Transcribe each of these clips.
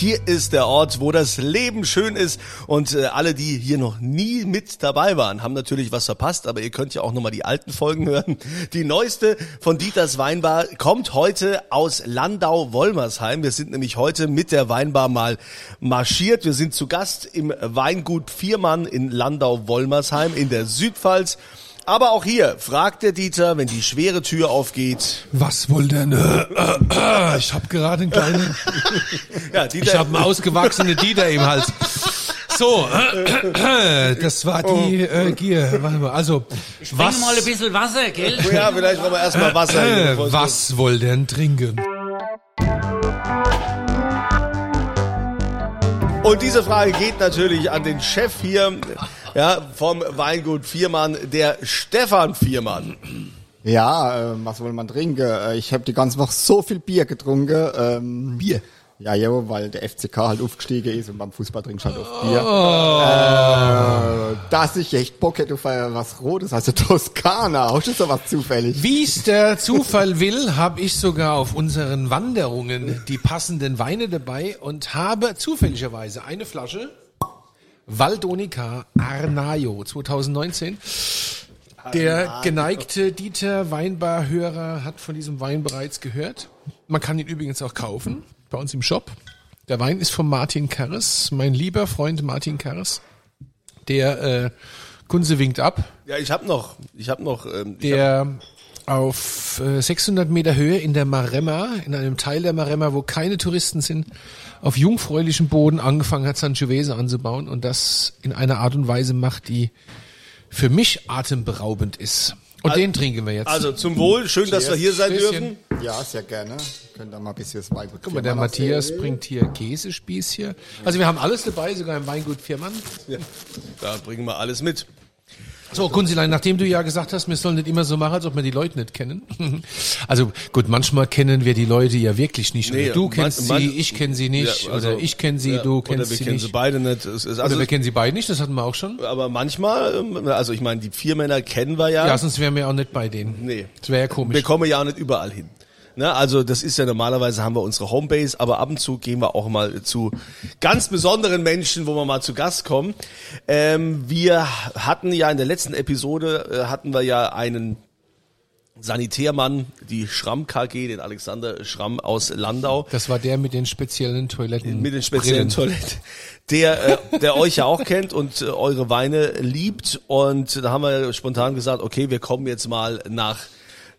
Hier ist der Ort, wo das Leben schön ist und äh, alle, die hier noch nie mit dabei waren, haben natürlich was verpasst, aber ihr könnt ja auch nochmal die alten Folgen hören. Die neueste von Dieters Weinbar kommt heute aus Landau-Wolmersheim. Wir sind nämlich heute mit der Weinbar mal marschiert. Wir sind zu Gast im Weingut Viermann in Landau-Wolmersheim in der Südpfalz. Aber auch hier fragt der Dieter, wenn die schwere Tür aufgeht. Was wohl denn? Äh, äh, äh, ich habe gerade einen kleinen. Ja, Ich Dieter, habe einen ausgewachsenen Dieter im Hals. So, äh, äh, das war die äh, Gier. Warte mal, also Was? was? mal ein bisschen Wasser, gell? ja, vielleicht wollen wir erstmal Wasser hier. Äh, was wohl denn trinken? Und diese Frage geht natürlich an den Chef hier, ja, vom Weingut Viermann, der Stefan Viermann. Ja, ähm, was will man trinken? Äh, Ich habe die ganze Woche so viel Bier getrunken. Ähm, Bier. Ja, ja, weil der FCK halt aufgestiegen ist und beim Fußball trinkst du halt oft Bier. Äh, dass ich echt Bock hätte auf äh, was Rotes, also Toskana. Hast du sowas zufällig? Wie es der Zufall will, habe ich sogar auf unseren Wanderungen die passenden Weine dabei und habe zufälligerweise eine Flasche Valdonica Arnaio 2019. Der geneigte Dieter Weinbarhörer hat von diesem Wein bereits gehört. Man kann ihn übrigens auch kaufen bei uns im Shop. Der Wein ist von Martin Karres, mein lieber Freund Martin Karres. Der äh, Kunze winkt ab. Ja, ich habe noch, ich habe noch, ähm, ich hab, der auf äh, 600 Meter Höhe in der Maremma, in einem Teil der Maremma, wo keine Touristen sind, auf jungfräulichem Boden angefangen hat, Sangiovese anzubauen und das in einer Art und Weise macht, die für mich atemberaubend ist. Und den trinken wir jetzt. also zum Wohl, schön, dass wir hier sein Stößchen. dürfen. Ja, sehr gerne. Könnt ihr mal ein bisschen das Weingut Guck mal, der Matthias bringt hier Käsespieß hier. Also wir haben alles dabei, sogar im Weingut Viermann. Ja, da bringen wir alles mit. So, Kunzilein, nachdem du ja gesagt hast, wir sollen nicht immer so machen, als ob wir die Leute nicht kennen. Also gut, manchmal kennen wir die Leute ja wirklich nicht. Nee, oder du man- kennst man- sie, ich kenne sie nicht. Ja, also, oder ich kenne sie, ja, du oder kennst wir sie kennen nicht. sie beide nicht. Es ist, oder also, wir kennen sie beide nicht, das hatten wir auch schon. aber manchmal, ähm, also ich meine, die vier Männer kennen wir ja. Ja, sonst wären wir auch nicht bei denen. Nee. Das wäre ja komisch. Wir kommen ja auch nicht überall hin. Ne, also das ist ja normalerweise haben wir unsere Homebase, aber ab und zu gehen wir auch mal zu ganz besonderen Menschen, wo wir mal zu Gast kommen. Ähm, wir hatten ja in der letzten Episode äh, hatten wir ja einen Sanitärmann, die Schramm KG, den Alexander Schramm aus Landau Das war der mit den speziellen Toiletten. mit den speziellen. Toiletten, der, äh, der euch ja auch kennt und äh, eure Weine liebt. Und da haben wir spontan gesagt, okay, wir kommen jetzt mal nach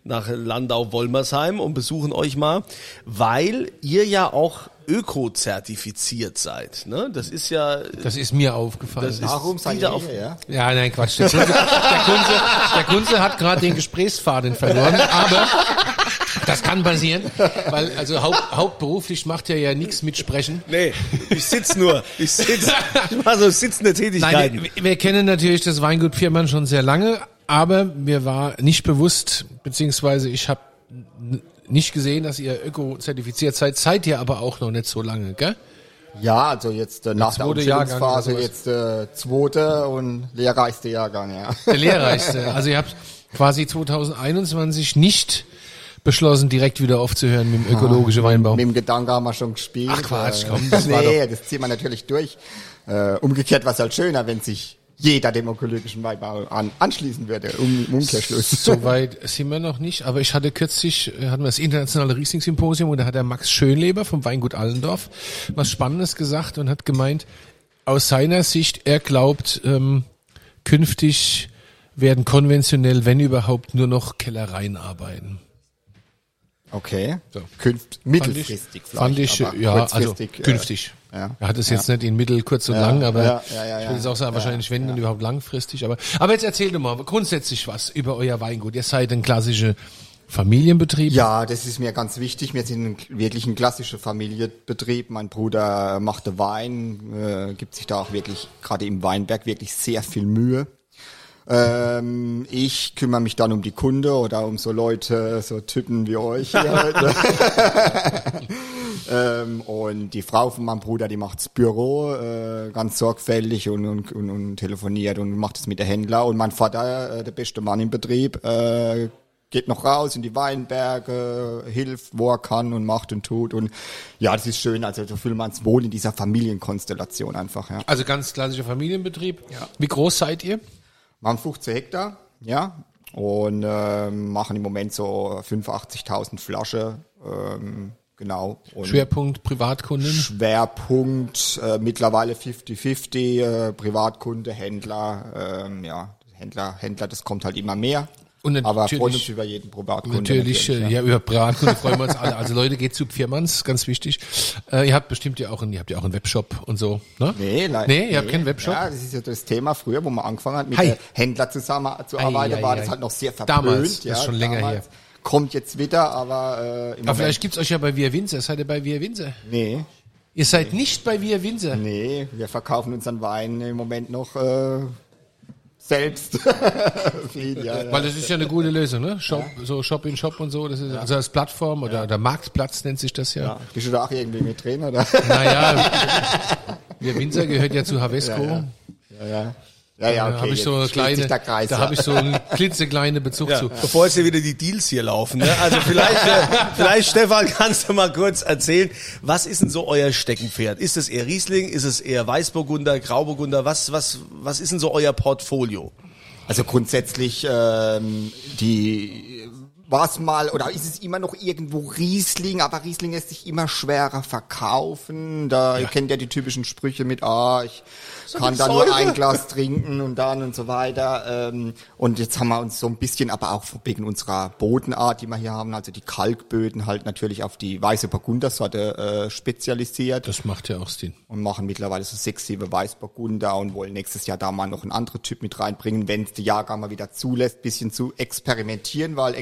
nach Landau-Wolmersheim und besuchen euch mal, weil ihr ja auch öko-zertifiziert seid. Ne? Das ist ja, Das ist mir aufgefallen. das ist Warum seid wieder ihr auf, ja? ja, nein, Quatsch. Der Kunze, der Kunze, der Kunze hat gerade den Gesprächsfaden verloren, aber das kann passieren, weil also haupt, hauptberuflich macht er ja nichts mit Sprechen. Nee, ich sitz nur. Ich sitz, ich mache so sitzende Tätigkeiten. Nein, wir, wir kennen natürlich das Weingut Viermann schon sehr lange, aber mir war nicht bewusst, beziehungsweise ich habe nicht gesehen, dass ihr öko-zertifiziert seid. Seid ihr aber auch noch nicht so lange, gell? Ja, also jetzt äh, nach der Umstellungsphase jetzt äh, zweite und lehrreichste Jahrgang, ja. Der lehrreichste. Also ihr habt quasi 2021 nicht beschlossen, direkt wieder aufzuhören mit dem ökologischen Weinbau. Mit dem Gedanken haben wir schon gespielt. Ach, Quatsch, Äh, komm, das war nee, das zieht man natürlich durch. Äh, umgekehrt war es halt schöner, wenn sich jeder dem ökologischen Weinbau an, anschließen würde, um, im Umkehrschluss. Soweit sind wir noch nicht, aber ich hatte kürzlich, äh, hatten wir das internationale Riesling-Symposium und da hat der Max Schönleber vom Weingut Allendorf was Spannendes gesagt und hat gemeint, aus seiner Sicht, er glaubt, ähm, künftig werden konventionell, wenn überhaupt, nur noch Kellereien arbeiten. Okay. So. Künft, mittelfristig Fand ich, vielleicht, aber ja, also äh, künftig. Ja. Er hat es jetzt nicht in mittel, kurz und lang, aber ja, ja, ja, ich würde ja. es auch sagen, wahrscheinlich wenn dann überhaupt langfristig. Aber, aber jetzt erzähl doch mal grundsätzlich was über euer Weingut. Ihr seid ein klassischer Familienbetrieb. Ja, das ist mir ganz wichtig. Wir sind wirklich ein klassischer Familienbetrieb. Mein Bruder macht den Wein, äh, gibt sich da auch wirklich, gerade im Weinberg, wirklich sehr viel Mühe. Ähm, ich kümmere mich dann um die Kunde oder um so Leute, so Typen wie euch. Hier halt. ähm, und die Frau von meinem Bruder, die macht's Büro äh, ganz sorgfältig und, und, und, und telefoniert und macht es mit der Händler. Und mein Vater, äh, der beste Mann im Betrieb, äh, geht noch raus in die Weinberge, hilft, wo er kann und macht und tut. Und ja, das ist schön. Also da fühlt man es wohl in dieser Familienkonstellation einfach. Ja. Also ganz klassischer Familienbetrieb. Wie groß seid ihr? Wir haben 15 Hektar, ja, und ähm, machen im Moment so 85.000 Flaschen, ähm, genau. Und Schwerpunkt Privatkunden. Schwerpunkt äh, mittlerweile 50-50, äh, Privatkunde, Händler, ähm, ja, Händler, Händler, das kommt halt immer mehr. Und Aber natürlich- freuen uns über jeden Privatkunde. Natürlich, äh, ja. über Privatkunden freuen wir uns alle. Also Leute, geht zu Firmans, ganz wichtig. Äh, ihr habt bestimmt ja auch einen, ihr habt ja auch einen Webshop und so, ne? Nee, leider. Nee, ihr habt keinen Webshop? Ja, das ist ja das Thema früher, wo man angefangen hat, mit Hi. der Händler zusammenzuarbeiten, Ei, war das halt noch sehr verpönt. Damals, das ja, ist schon länger damals. her. Kommt jetzt wieder, aber äh, Aber vielleicht gibt's euch ja bei Wir Winzer. Seid ihr bei Wir Winzer? Nee, Ihr seid nicht bei Wir Winzer. nee, wir verkaufen unseren Wein im Moment noch äh, selbst. Viel, ja, ja. Weil das ist ja eine gute Lösung, ne? Shop, so Shop in Shop und so. Das ist also als Plattform oder der Marktplatz nennt sich das ja. Ja. Bist du da auch irgendwie mit drin, oder? Naja, Wir Winzer gehört ja zu Havesco. Ja, ja. Ja, ja, ja Da okay. habe ich so eine kleine, da ja. habe ich so einen klitzekleinen Bezug Ja, zu. bevor jetzt hier wieder die Deals hier laufen. Ne? Also vielleicht, äh, vielleicht Stefan, kannst du mal kurz erzählen, was ist denn so euer Steckenpferd? Ist es eher Riesling? Ist es eher Weißburgunder, Grauburgunder? Was, was, was ist denn so euer Portfolio? Also grundsätzlich ähm, die war es mal oder ist es immer noch irgendwo Riesling, aber Riesling lässt sich immer schwerer verkaufen. Da ihr kennt ja die typischen Sprüche mit, ah, ich kann die da nur ein Glas trinken und dann und so weiter. Ähm, und jetzt haben wir uns so ein bisschen, aber auch wegen unserer Bodenart, die wir hier haben, also die Kalkböden halt natürlich auf die weiße Burgundersorte äh, spezialisiert Das macht ja auch Sinn. und machen mittlerweile so sechs, sieben Weißburgunder und wollen nächstes Jahr da mal noch einen anderen Typ mit reinbringen, wenn es der Jahrgang mal wieder zulässt, bisschen zu experimentieren, weil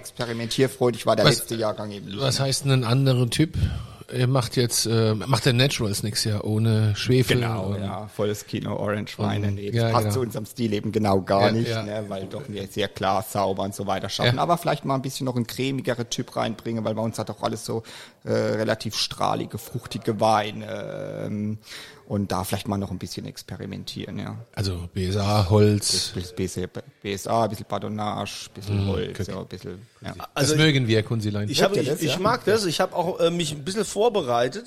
experimentierfreudig war der Was- letzte Jahrgang eben nicht. Was heißt denn ein anderer Typ? Er macht jetzt, äh, macht der Naturals nächstes Jahr ohne Schwefel. Genau, ja, volles Kino Orange Weine. Nee, das Ja, passt genau. zu unserem Stil eben genau gar Ja, nicht, ja. Ne, weil doch wir sehr klar, sauber und so weiter schaffen. Ja. Aber vielleicht mal ein bisschen noch einen cremigeren Typ reinbringen, weil bei uns hat auch alles so äh, relativ strahlige, fruchtige Weine. Ähm, und da vielleicht mal noch ein bisschen experimentieren, ja. Also BSA, Holz. bisschen BSA, ein bisschen Pardonnage, ein bisschen Holz, ja, ein bisschen, ja. das mögen wir, Kunzilein. Ich, hab, ich, das, ich ja? mag das. Ich habe auch äh, mich ein bisschen vorbereitet.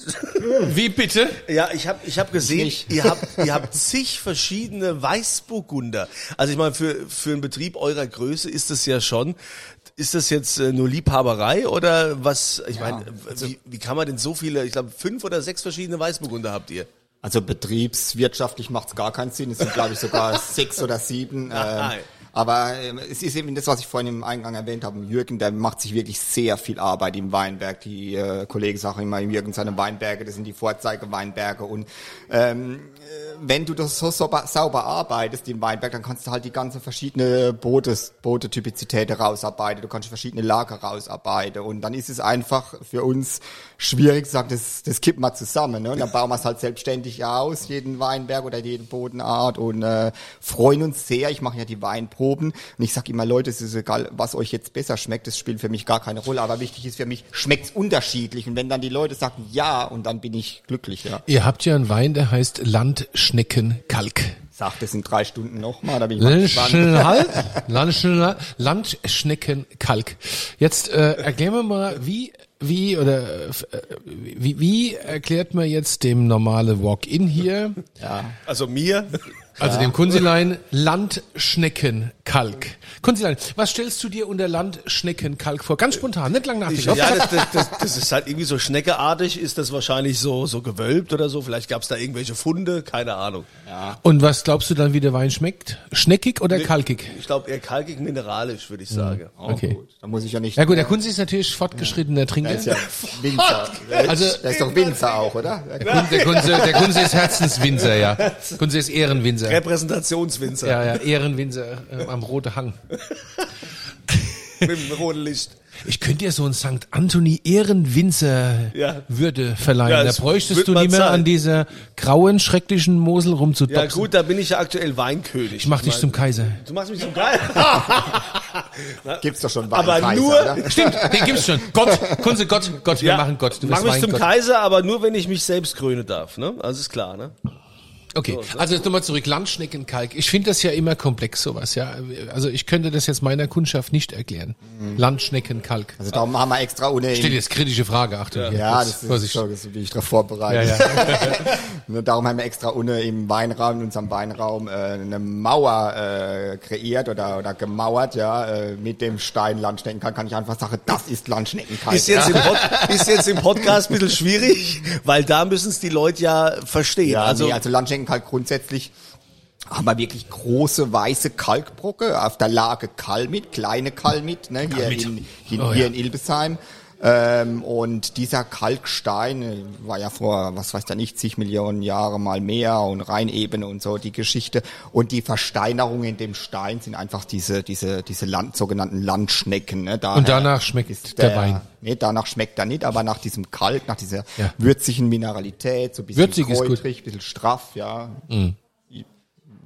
Wie bitte? Ja, ich habe ich hab gesehen, nicht. ihr habt, ihr habt zig verschiedene Weißburgunder. Also ich meine, für, für einen Betrieb eurer Größe ist das ja schon, ist das jetzt äh, nur Liebhaberei oder was, ich meine, wie, wie kann man denn so viele, ich glaube fünf oder sechs verschiedene Weißburgunder habt ihr? Also betriebswirtschaftlich macht es gar keinen Sinn. Es sind, glaube ich, sogar sechs oder sieben. Ähm, aber ähm, es ist eben das, was ich vorhin im Eingang erwähnt habe. Jürgen, der macht sich wirklich sehr viel Arbeit im Weinberg. Die äh, Kollegen sagen immer, Jürgen seine Weinberge, das sind die Vorzeigeweinberge. Und ähm, äh, wenn du das so sauber, sauber arbeitest im Weinberg, dann kannst du halt die ganze verschiedene Bootes, Bootetypizität rausarbeiten. Du kannst verschiedene Lager rausarbeiten. Und dann ist es einfach für uns schwierig zu sagen, das, das kippen wir zusammen. Ne? Und dann bauen wir es halt selbstständig aus, jeden Weinberg oder jede Bodenart und äh, freuen uns sehr. Ich mache ja die Weinproben und ich sage immer, Leute, es ist egal, was euch jetzt besser schmeckt, das spielt für mich gar keine Rolle. Aber wichtig ist für mich, schmeckt's unterschiedlich. Und wenn dann die Leute sagen, ja, und dann bin ich glücklich, ja. Ihr habt ja einen Wein, der heißt Landschneckenkalk. Sagt es in drei Stunden nochmal, da bin ich mal gespannt. Landschneckenkalk. Jetzt äh, erklären wir mal, wie wie oder äh, wie, wie erklärt man jetzt dem normale Walk-in hier, Also mir? Also dem Kunzilein, Landschneckenkalk. Kunzilein, was stellst du dir unter Landschneckenkalk vor? Ganz spontan, nicht lang nachdenken. Ja, das, das, das, das ist halt irgendwie so schneckeartig, ist das wahrscheinlich so, so gewölbt oder so. Vielleicht gab's da irgendwelche Funde, keine Ahnung. Und was glaubst du dann, wie der Wein schmeckt? Schneckig oder kalkig? Ich glaube eher kalkig mineralisch, würde ich sagen. Okay. Gut, da muss ich ja nicht. Ja gut, der Kunzi ist natürlich fortgeschrittener Trinker. der ist ja Winzer. Also- der ist doch Winzer auch, oder? Der Kunze, der, Kunze, der Kunze ist Herzenswinzer, ja. Kunze ist Ehrenwinzer. Repräsentationswinzer Ja, ja, Ehrenwinzer äh, am Rote Hang. mit dem roten Licht. Ich könnte dir so ein St. Anthony Ehrenwinzer Ja. Würde verleihen. Ja, da es bräuchtest du nicht mehr an dieser grauen, schrecklichen Mosel Ja rumzudopsen. gut, da bin ich ja aktuell Weinkönig. Ich mach dich zum Kaiser. Du machst mich zum Geil. Gibt's doch schon Aber Weinkaiser, nur- oder? Stimmt, den gibt's schon. Gott, Kunze Gott, Gott, wir machen Gott. Du mach mich zum Weingott. Kaiser, aber nur wenn ich mich selbst krönen darf, ne? Also ist klar, ne? Okay, also jetzt nochmal zurück. Landschneckenkalk. Ich finde das ja immer komplex, sowas, ja. Also ich könnte das jetzt meiner Kundschaft nicht erklären. Landschneckenkalk. Also darum haben wir extra ohne Steht jetzt kritische Frage, Achtung. hier. Ja, Kurz, das ist so, wie ich darauf vorbereitet. Ja, ja. Nur darum haben wir extra unten im Weinraum, in unserem Weinraum, äh, eine Mauer äh, kreiert oder, oder gemauert, ja, äh, mit dem Stein Landschneckenkalk. Kann ich einfach sagen, das ist Landschneckenkalk. Ist jetzt, im Pod, ist jetzt im Podcast ein bisschen schwierig, weil da müssen es die Leute ja verstehen. Ja, also, also, nee, also Landschneckenkalk grundsätzlich haben wir wirklich große weiße Kalkbrocke auf der Lage Kalmit, kleine Kalmit, ne, hier, Kalmit. in, hier, Oh, hier ja. in Ilbesheim. Ähm, und dieser Kalkstein äh, war ja vor, was weiß da nicht, zig Millionen Jahre mal mehr und Rheinebene und so die Geschichte. Und die Versteinerungen in dem Stein sind einfach diese, diese, diese Land, sogenannten Landschnecken. Ne? Daher Und danach schmeckt ist der Wein. Nee, danach schmeckt er nicht, aber nach diesem Kalk, nach dieser Ja. würzigen Mineralität, so ein bisschen Würzig kräutrig, ein bisschen straff, ja. Ihr,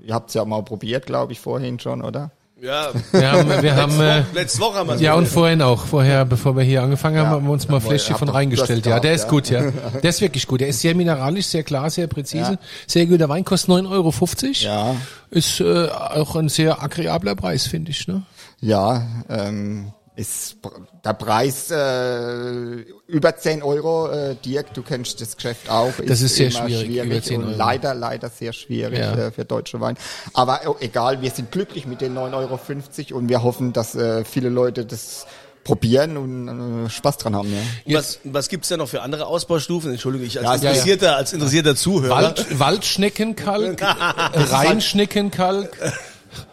ihr habt's ja mal probiert, glaube ich, vorhin schon, oder? Ja, Wir haben, wir haben, äh, letzte Woche haben wir ja und vorhin auch, vorher, bevor wir hier angefangen haben, Ja, haben wir uns mal Fläschchen von reingestellt. Ja, der ist gut, ja. Der ist wirklich gut. Der ist sehr mineralisch, sehr klar, sehr präzise. Ja. Sehr guter Wein, kostet 9,50 Euro. Ja. Ist äh, auch ein sehr agreeabler Preis, finde ich. Ne? Ja, ähm, ist pr- der Preis äh, über 10 Euro, äh, Dirk, du kennst das Geschäft auch. Das ist sehr immer schwierig, über 10 und Euro. leider, leider sehr schwierig Ja. äh, für deutsche Wein. Aber äh, egal, wir sind glücklich mit den 9,50 Euro und wir hoffen, dass äh, viele Leute das probieren und äh, Spaß dran haben. Ja. Was, was gibt's denn noch für andere Ausbaustufen? Entschuldigung, ich als Ja, ja, ja. interessierter, als interessierter Zuhörer. Wald, Waldschneckenkalk, Rheinschneckenkalk,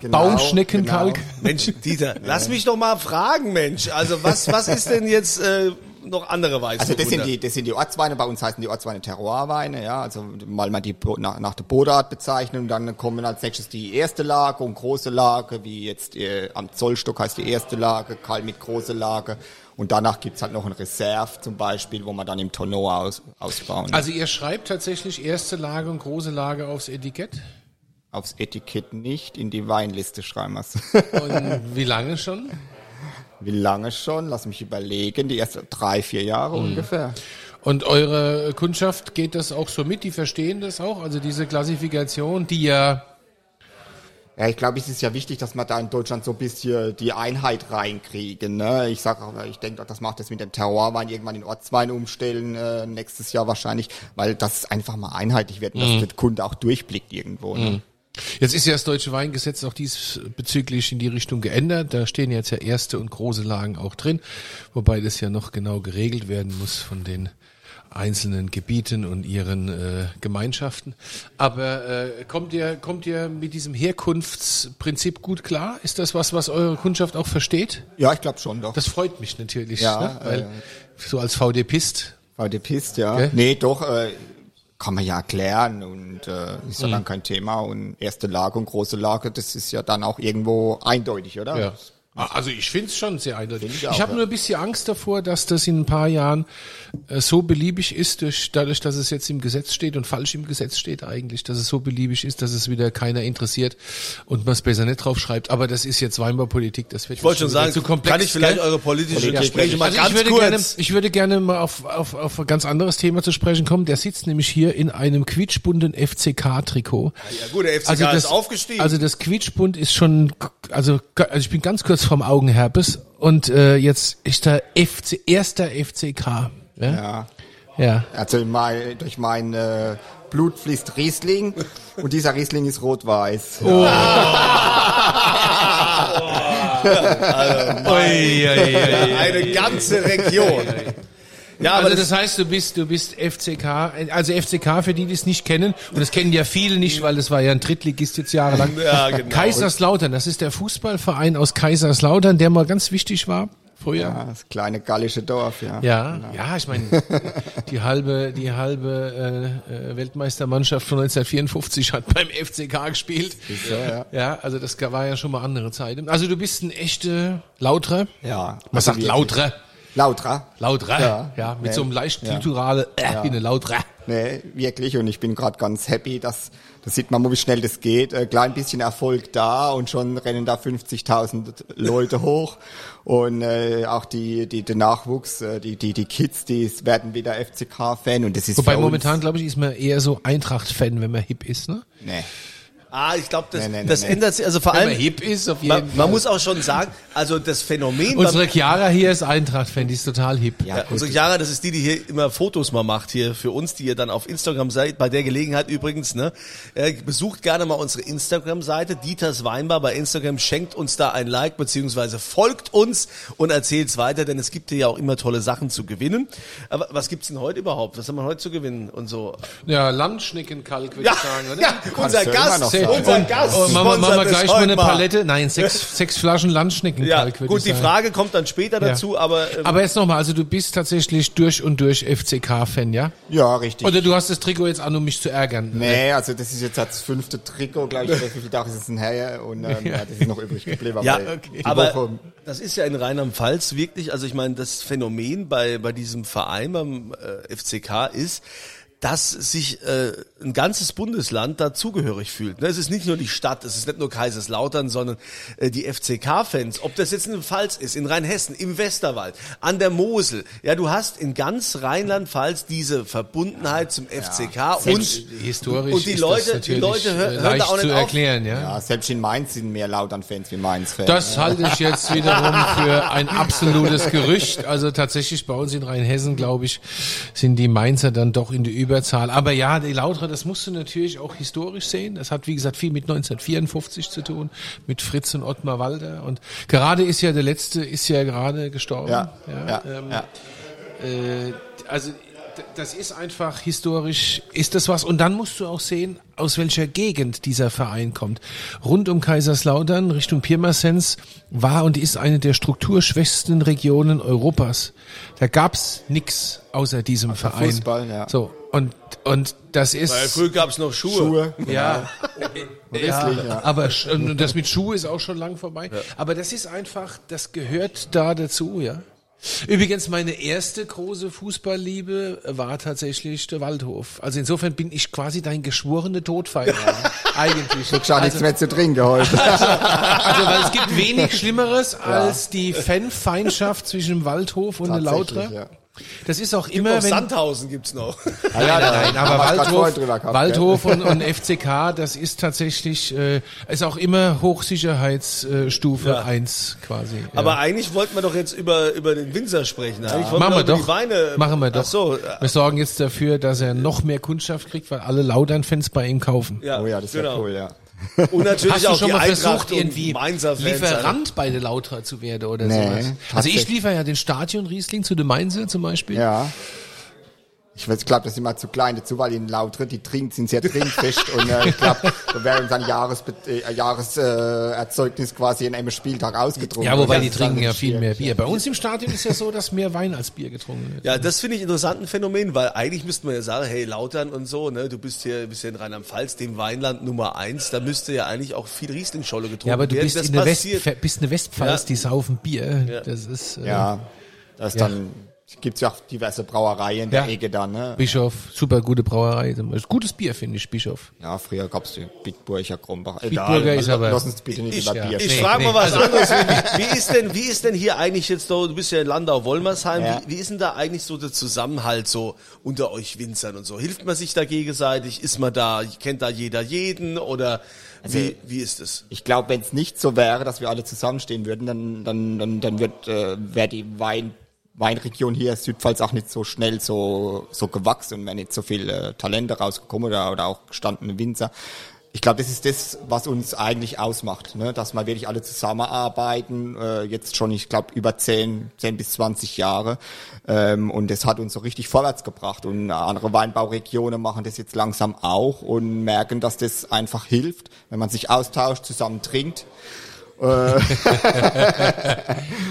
Genau, Baumschneckenkalk. genau. Mensch, Dieter, lass mich doch mal fragen, Mensch. Also was, was ist denn jetzt äh, noch andere Weise? Also das sind die, das sind die Ortsweine, bei uns heißen die Ortsweine Terroirweine, ja, also mal mal die nach, nach der Bodart bezeichnen und dann kommen als nächstes die erste Lage und große Lage, wie jetzt äh, am Zollstock heißt die erste Lage, Kal mit große Lage und danach gibt's halt noch ein Reserve zum Beispiel, wo man dann im Tonneau aus, ausbauen. Also ihr schreibt tatsächlich erste Lage und große Lage aufs Etikett? Aufs Etikett nicht, in die Weinliste schreiben wir's. Und wie lange schon? Wie lange schon? Lass mich überlegen, die ersten drei, vier Jahre Mhm. ungefähr. Und eure Kundschaft geht das auch so mit? Die verstehen das auch? Also diese Klassifikation, die ja Ja, ich glaube, es ist ja wichtig, dass wir da in Deutschland so ein bisschen die Einheit reinkriegen. Ne? Ich sag, ich denke, das macht das mit dem Terroirwein irgendwann in Ortswein umstellen, äh, nächstes Jahr wahrscheinlich, weil das einfach mal einheitlich wird und dass der Kunde auch durchblickt irgendwo. Ne? Jetzt ist ja das deutsche Weingesetz auch diesbezüglich in die Richtung geändert. Da stehen jetzt ja erste und große Lagen auch drin, wobei das ja noch genau geregelt werden muss von den einzelnen Gebieten und ihren äh, Gemeinschaften. Aber äh, kommt ihr kommt ihr mit diesem Herkunftsprinzip gut klar? Ist das was, was eure Kundschaft auch versteht? Ja, ich glaube schon doch. Das freut mich natürlich, Ja, ne? weil äh, so als VD-Pist VDPist, ja. Gell? Nee, doch, äh, kann man ja erklären und äh, ist ja dann kein Thema. Und erste Lage und große Lage, das ist ja dann auch irgendwo eindeutig, oder? Ja. Ah, Also ich finde es schon sehr eindeutig. Ich, ich habe ja. nur ein bisschen Angst davor, dass das in ein paar Jahren äh, so beliebig ist, durch, dadurch, dass es jetzt im Gesetz steht und falsch im Gesetz steht eigentlich, dass es so beliebig ist, dass es wieder keiner interessiert und man es besser nicht drauf schreibt. Aber das ist jetzt Weinbaupolitik, das wird Ich wollte schon sagen, zu komplex. kann ich vielleicht gell? eure politische Politik- Gespräche mal also ganz ich würde kurz... gerne, ich würde gerne mal auf, auf, auf ein ganz anderes Thema zu sprechen kommen. Der sitzt nämlich hier in einem quietschbunten FCK-Trikot. ja gut, der FCK ist aufgestiegen. Also das Quietschbund ist schon, also, also ich bin ganz kurz vorm Augenherpes und äh, jetzt ist der FC, erster FCK. Ja. Ja. ja. Also mein, durch mein äh, Blut fließt Riesling und dieser Riesling ist rot-weiß. Oh. eine ganze Region. Ja, aber Also das, das heißt, du bist, du bist FCK, also FCK für die, die es nicht kennen, und das kennen ja viele nicht, weil das war ja ein Drittligist jetzt jahrelang. Ja, genau. Kaiserslautern, das ist der Fußballverein aus Kaiserslautern, der mal ganz wichtig war früher. Ja, das kleine gallische Dorf, ja. Ja, ja, ich meine, die halbe, die halbe äh, äh, Weltmeistermannschaft von 1954 hat beim FCK gespielt. So, ja. Ja, also das war ja schon mal andere Zeiten. Also du bist ein echter Lauterer. Ja. Man also sagt. Lauterer. Lauterer. Lauterer. Ja, Ja. mit Nee. so einem leicht Ja. kliturale äh, wie eine Lauterer. Nee, wirklich. Und ich bin gerade ganz happy, dass, da sieht man mal, wie schnell das geht. Äh, klein bisschen Erfolg da und schon rennen da 50.000 Leute hoch. Und äh, auch die, die, der Nachwuchs, äh, die, die, die Kids, die werden wieder FCK-Fan. Und das ist Wobei momentan, glaube ich, ist man eher so Eintracht-Fan, wenn man hip ist, ne? Nee. Ah, ich glaube, das, nee, nee, das nee. ändert sich. Also vor Wenn allem, man hip ist, auf jeden man, Fall. man muss auch schon sagen, also das Phänomen Unsere Chiara hier ist Eintracht-Fan, die ist total hip. Ja, Ja, unsere Chiara, das ist die, die hier immer Fotos mal macht hier für uns, die ihr dann auf Instagram seid. Bei der Gelegenheit übrigens, ne? Äh, besucht gerne mal unsere Instagram-Seite. Dieters Weinbar bei Instagram schenkt uns da ein Like beziehungsweise folgt uns und erzählt's weiter, denn es gibt hier ja auch immer tolle Sachen zu gewinnen. Aber was gibt's denn heute überhaupt? Was haben wir heute zu gewinnen und so? Ja, Landschnickenkalk, würde Ja, ich sagen, oder? ja unser Gast, sagen. unser und, Gast. und machen wir, machen wir gleich mal eine Palette. Nein, sechs, sechs Flaschen Ja, Landschnickenkalk, würde gut, ich die sagen. Frage kommt dann später Ja. dazu, aber, ähm, Aber jetzt nochmal, also du bist tatsächlich durch und durch FCK-Fan, ja? Ja, richtig. Oder du hast das Trikot jetzt an, um mich zu ärgern? Nee, also das ist jetzt das fünfte Trikot, glaube ich, oder wie viele Tage ist es ein her und ähm, ja. das ist noch übrig geblieben. Ja, aber okay. aber Woche, das ist ja in Rheinland-Pfalz wirklich, also ich meine, das Phänomen bei, bei diesem Verein, beim äh, FCK ist, dass sich äh, ein ganzes Bundesland dazugehörig fühlt. Ne? Es ist nicht nur die Stadt, es ist nicht nur Kaiserslautern, sondern äh, die FCK-Fans, ob das jetzt in Pfalz ist, in Rheinhessen, im Westerwald, an der Mosel. Ja, du hast in ganz Rheinland-Pfalz diese Verbundenheit zum FCK und, Historisch und die ist Leute, das die Leute hör, äh, hören da auch zu nicht auf. erklären, ja? ja, selbst in Mainz sind mehr Lautern-Fans wie Mainz-Fans. Das halte ich jetzt wiederum für ein absolutes Gerücht. Also tatsächlich bei uns in Rheinhessen, glaube ich, sind die Mainzer dann doch in der Überzahl. Aber ja, die Lauterer, das musst du natürlich auch historisch sehen. Das hat, wie gesagt, viel mit 1954 zu tun, mit Fritz und Ottmar Walter. Und gerade ist ja der letzte, ist ja gerade gestorben. Ja, ja, ähm, ja. äh, also das ist einfach historisch, ist das was. Und dann musst du auch sehen, aus welcher Gegend dieser Verein kommt. Rund um Kaiserslautern, Richtung Pirmasens, war und ist eine der strukturschwächsten Regionen Europas. Da gab's nix außer diesem Verein. Fußball, ja. So, und, und das ist... Weil früher gab's noch Schuhe. Schuhe. Ja, ja, Wrestling, ja. aber und das mit Schuh ist auch schon lang vorbei. Aber das ist einfach, das gehört da dazu, ja. Übrigens, meine erste große Fußballliebe war tatsächlich der Waldhof. Also insofern bin ich quasi dein geschworene Todfeind. eigentlich. Gibt gar nichts mehr zu trinken heute. Also, weil es gibt wenig Schlimmeres als die Fanfeindschaft zwischen dem Waldhof und der Tatsächlich, Lautre. ja. Das ist auch Noch immer, wenn, Sandhausen gibt's noch. Ah, ja, Nein, haben aber Waldhof, gehabt, Waldhof und, und FCK, das ist tatsächlich, äh, ist auch immer Hochsicherheitsstufe äh, Ja. 1 quasi. ja. Aber eigentlich wollten wir doch jetzt über, über den Winzer sprechen. Eigentlich wollten Machen wir über doch. Weine. Machen wir doch. Ach so. Wir sorgen jetzt dafür, dass er noch mehr Kundschaft kriegt, weil alle Laudern-Fans bei ihm kaufen. Ja, Oh ja, das wäre genau. cool, ja. Und natürlich Hast du auch schon die mal Eintracht versucht, irgendwie. Lieferant bei der Lautra zu werden oder Nee, sowas? Also ich liefere ja den Stadion Riesling zu den Mainzer zum Beispiel. Ja. Ich glaube, das ist immer zu klein dazu, weil in Lautre, die trinken, sind sehr trinkfest und äh, ich glaube, da wäre unser Jahresbe äh, Jahreserzeugnis äh, Erzeugnis quasi in einem Spieltag ausgetrunken. Ja, wobei die trinken ja viel mehr Bier. Bei uns im Stadion ist ja so, dass mehr Wein als Bier getrunken wird. Ja, das finde ich interessant ein Phänomen, weil eigentlich müsste man ja sagen, hey, Lautern und so, ne, du bist hier, bist hier in Rheinland-Pfalz, dem Weinland Nummer eins, da müsste ja eigentlich auch viel Rieslingscholle getrunken Ja, aber du werden. bist in der, West, bist eine Westpfalz, Ja. die saufen Bier. Das ist äh, Ja, das ist dann gibt's ja auch diverse Brauereien in der Ja. Ecke dann, ne? Bischof, super gute Brauerei. Gutes Bier, finde ich, Bischof. Ja, früher gab's die Bitburger Krumbach. Bitburger ist aber- Lass uns bitte nicht Ich, über ja. Bier ich Nee, frage nee, mal was also- anderes. Wie, ist denn, wie ist denn hier eigentlich jetzt so, du bist ja in Landau-Wolmersheim, Ja. wie, wie ist denn da eigentlich so der Zusammenhalt so unter euch Winzern und so? Hilft man sich da gegenseitig? Ist man da, kennt da jeder jeden oder wie, wie ist es? Ich glaube, wenn es nicht so wäre, dass wir alle zusammenstehen würden, dann, dann, dann, dann wird, äh, wäre die Wein, Weinregion hier Südpfalz auch nicht so schnell so, so gewachsen und wäre nicht so viel äh, Talente rausgekommen oder, oder auch gestandene Winzer. Ich glaube, das ist das, was uns eigentlich ausmacht, ne? dass wir wirklich alle zusammenarbeiten, äh, jetzt schon, ich glaube, über 10, 10 bis 20 Jahre. Ähm, und das hat uns so richtig vorwärts gebracht. Und andere Weinbauregionen machen das jetzt langsam auch und merken, dass das einfach hilft, wenn man sich austauscht, zusammen trinkt.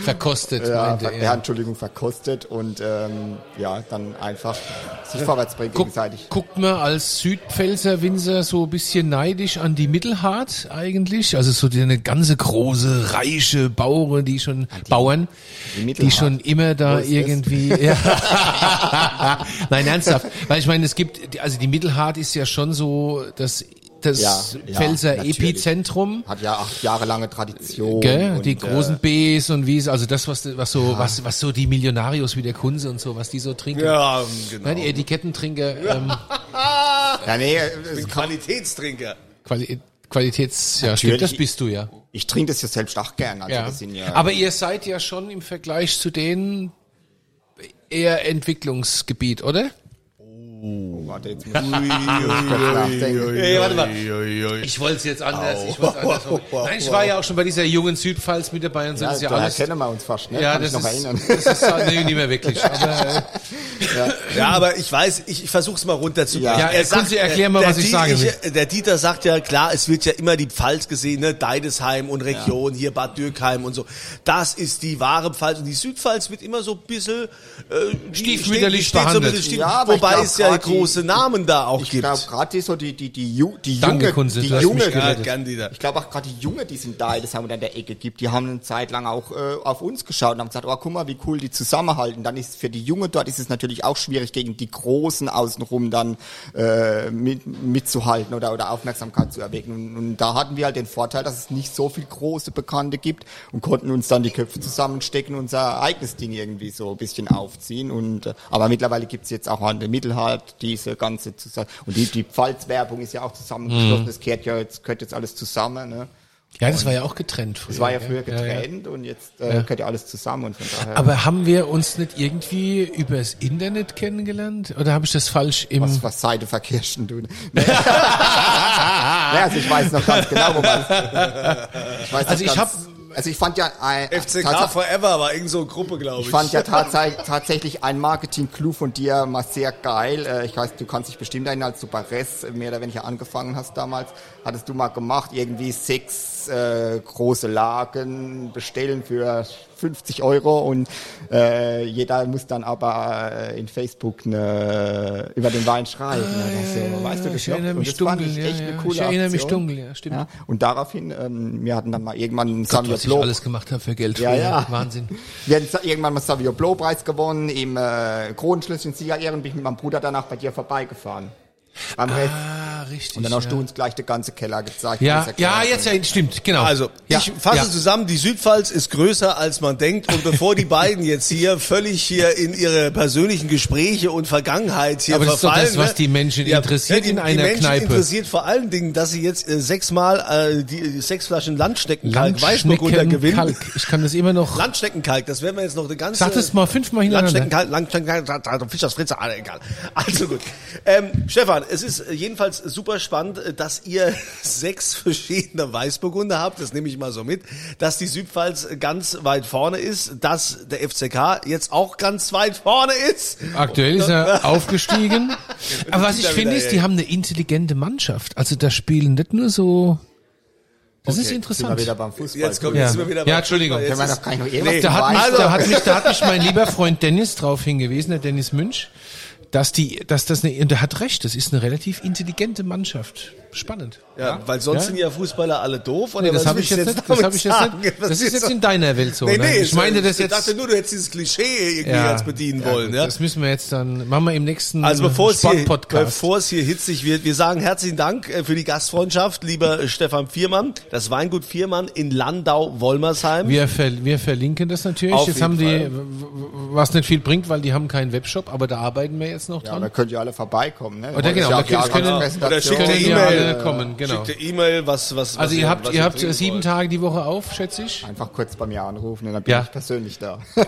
Verkostet, ja, meinte er. ja, Entschuldigung, verkostet und ähm, ja, dann einfach sich vorwärts bringen Guck, gegenseitig. guckt man als Südpfälzer Winzer so ein bisschen neidisch an die Mittelhart eigentlich? Also so die, eine ganze große, reiche Bauern, die schon, Bauern, die die, schon immer da irgendwie, ja. Nein, ernsthaft. Weil ich meine, es gibt, also die Mittelhart ist ja schon so das, das Ja, ja, Pfälzer natürlich. Epizentrum. Hat ja acht Jahre lange Tradition. Gell? und, die großen Äh, Bs und Wies, also das, was, was so, was, was so die Millionarios wie der Kunze und so, was die so trinken. Ja, genau. Nein, die Etikettentrinker, ähm, ja, nee, Ein kann, Qualitätstrinker. Quali Qualitäts, ja, stimmt, Natürlich. das bist du ja. ich trinke das ja selbst auch gern. Also ja. das sind ja Aber ihr seid ja schon im Vergleich zu denen eher Entwicklungsgebiet, oder? Oh, warte, jetzt muss ich kurz nachdenken. Ey, warte mal. Ich wollte es jetzt anders. Ich wollte anders. Nein, ich war ja auch schon bei dieser jungen Südpfalz mit dabei und so. Ja, das ist ja alles. kennen wir uns fast, ne? Ja, Kann das ich noch ist, erinnern. das ist, nee, nicht mehr wirklich. Aber, äh, Ja, aber ich weiß, ich, ich versuche es mal runterzubrechen. Ja, Ja, Kunzi, erklär mal, der was ich. Ich, der Dieter sagt ja, klar, es wird ja immer die Pfalz gesehen, ne? Deidesheim und Region, hier Bad Dürkheim und so. Das ist die wahre Pfalz. Und die Südpfalz wird immer so ein bisschen äh, Stiefmütterlich steht, steht so ein bisschen behandelt. stief, Ja, Wobei es ja grad die- große Namen da auch Ich gibt. glaube gerade so die die die, Ju, die Danke, junge Kunze, die junge ja, Dieter. ich glaube auch gerade die Junge, die sind da, das haben wir an der Ecke gibt, die haben eine Zeit lang auch äh, auf uns geschaut und haben gesagt, oh guck mal, wie cool die zusammenhalten. Dann ist für die Junge dort ist es natürlich auch schwierig gegen die Großen außenrum dann äh, mit, mitzuhalten oder oder Aufmerksamkeit zu erwecken. Und, und da hatten wir halt den Vorteil, dass es nicht so viel große Bekannte gibt und konnten uns dann die Köpfe zusammenstecken und unser eigenes Ding irgendwie so ein bisschen aufziehen. Und äh, aber mittlerweile gibt's jetzt auch an der Mittelhalt diese ganze zusammen und die die Pfalzwerbung ist ja auch zusammengeschlossen. Das kehrt ja jetzt gehört jetzt alles zusammen. Ne? ja, das war ja auch getrennt früher. Das war ja früher Ja, ja. getrennt und jetzt äh, gehört ja alles zusammen und von daher. Aber haben wir uns nicht irgendwie übers Internet kennengelernt? Oder habe ich das falsch im... was, was Seite verkirschen du? Nee. ja, also ich weiß noch ganz genau, wo man ich weiß Also ich ganz, hab- also ich fand ja ein, FCK Forever war irgend so eine Gruppe, glaube ich. ich fand ja tatsächlich, tatsächlich ein Marketing-Clou von dir mal sehr geil. Äh, Ich weiß, du kannst dich bestimmt erinnern, als du bei Res mehr oder weniger angefangen hast damals, hattest du mal gemacht, irgendwie sechs äh, große Lagen bestellen für 50 Euro und äh, jeder muss dann aber äh, in Facebook ne, über den Wein schreiben. ne? Das so, weißt du das ich noch? erinnere Und mich das fand dunkel, ich ja, echt ja. eine coole Ich erinnere mich Aktion. dunkel, ja, stimmt. Ja, und daraufhin, ähm, wir hatten dann mal irgendwann Gott, Savio was ich Blo alles gemacht habe für Geld. Ja, ja. Wahnsinn. wir hatten irgendwann mal Savio Blow Preis gewonnen, im äh, Kronenschlüssel Siegerehren bin ich mit meinem Bruder danach bei dir vorbeigefahren. Beim Rest. Richtig. Und dann hast ja. du uns gleich den ganzen Keller gezeigt. Ja, ja, jetzt ja, stimmt, genau. Also, ja, ich fasse ja. zusammen, die Südpfalz ist größer als man denkt und bevor die beiden jetzt hier völlig hier in ihre persönlichen Gespräche und Vergangenheit hier Aber das ist doch verfallen. das, was ne? die Menschen interessiert die, in die einer Menschen Kneipe. interessiert vor allen Dingen, dass sie jetzt äh, sechsmal äh, die sechs Flaschen Landschneckenkalk Weißburgunder gewinnen. Kalk. Ich kann das immer noch. Landschneckenkalk, das werden wir jetzt noch eine ganze... Sag das mal fünfmal hintereinander. Landschneckenkalk, Landschneckenkalk, Fischers Fritze, egal. Also gut. Ähm, Stefan, es ist jedenfalls super spannend, dass ihr sechs verschiedene Weißburgunder habt, das nehme ich mal so mit, dass die Südpfalz ganz weit vorne ist, dass der FCK jetzt auch ganz weit vorne ist. Aktuell ist er aufgestiegen. Aber was ich finde, ist, die haben eine intelligente Mannschaft. Also da spielen nicht nur so. Das ist Sind wir interessant. wieder beim Fußball. Jetzt kommt Ja. jetzt sind wir wieder Ja, bei- Entschuldigung. Jetzt Können wir ist- noch gar nicht noch irgendwas Nee. Da hat, mich, Also- da, hat mich, da hat mich mein lieber Freund Dennis drauf hingewiesen, der Dennis Münch, dass die, dass das eine, und der hat recht, das ist eine relativ intelligente Mannschaft. Spannend. Ja, weil sonst Ja. sind ja Fußballer alle doof. Oder Nee, das habe ich jetzt nicht, das habe ich jetzt nicht, das ist jetzt in deiner Welt so. Nee, ne? nee, ich meine das ich jetzt, dachte nur, du hättest dieses Klischee irgendwie Ja. jetzt bedienen Ja, wollen. Ja? Das müssen wir jetzt dann, machen wir im nächsten Also bevor es, hier, bevor es hier hitzig wird, wir sagen herzlichen Dank äh, für die Gastfreundschaft, lieber Stefan Viermann. Das Weingut Viermann in Landau-Wolmersheim. Wir, ver wir verlinken das natürlich. Auf jetzt jeden haben die, Fall. w- was nicht viel bringt, weil die haben keinen Webshop, aber da arbeiten wir jetzt noch Ja, dran. da könnt ihr alle vorbeikommen. Ne? Oder genau, da können- können- Oder schickt eine ja E-Mail. kommen, genau. Schickt eine E-Mail, was, was, was Also ihr habt, was ihr habt sieben wollt. Tage die Woche auf, schätze ich. Einfach kurz bei mir anrufen dann bin Ja. ich persönlich da. Oh.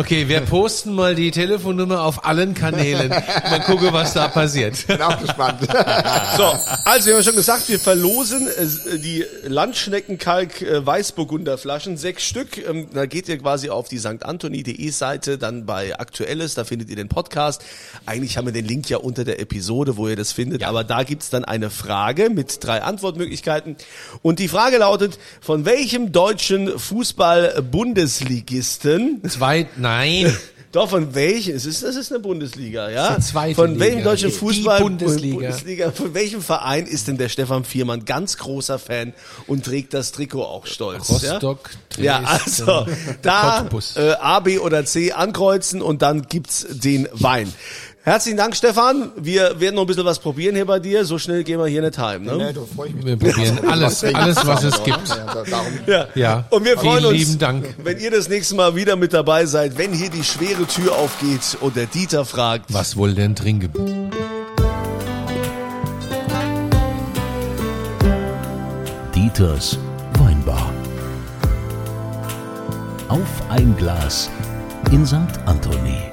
Okay, wir posten mal die Telefonnummer auf allen Kanälen. Mal gucken, was da passiert. bin auch gespannt. So, also wir haben schon gesagt, wir verlosen äh, die Landschneckenkalk äh, Weißburgunder Flaschen, sechs Stück. Ähm, da geht ihr quasi auf die St. Anthony.de Seite, dann bei aktuell Aktuelles. Da findet ihr den Podcast. Eigentlich haben wir den Link ja unter der Episode, wo ihr das findet. Aber da gibt's dann eine Frage mit drei Antwortmöglichkeiten. Und die Frage lautet, von welchem deutschen Fußball-Bundesligisten Zwei, nein. doch, von welchem? Es ist, das ist eine Bundesliga, ja? Das ist zweite von welchem Liga. deutschen Die Fußball Bundesliga. Bundesliga, von welchem Verein ist denn der Stefan Viermann ganz großer Fan und trägt das Trikot auch stolz? Rostock, ja? Ja, Dresden, also da äh, A, B oder C ankreuzen und dann gibt's den Wein. Herzlichen Dank, Stefan. Wir werden noch ein bisschen was probieren hier bei dir. So schnell gehen wir hier nicht heim. Ja, Ne? da freue ich mich. Wir probieren alles, alles, was es gibt. Ja, Ja. Und wir freuen Vielen uns, lieben Dank. wenn ihr das nächste Mal wieder mit dabei seid, wenn hier die schwere Tür aufgeht und der Dieter fragt, Was wohl denn trinken? Dieters Weinbar. Auf ein Glas in St. Anthony.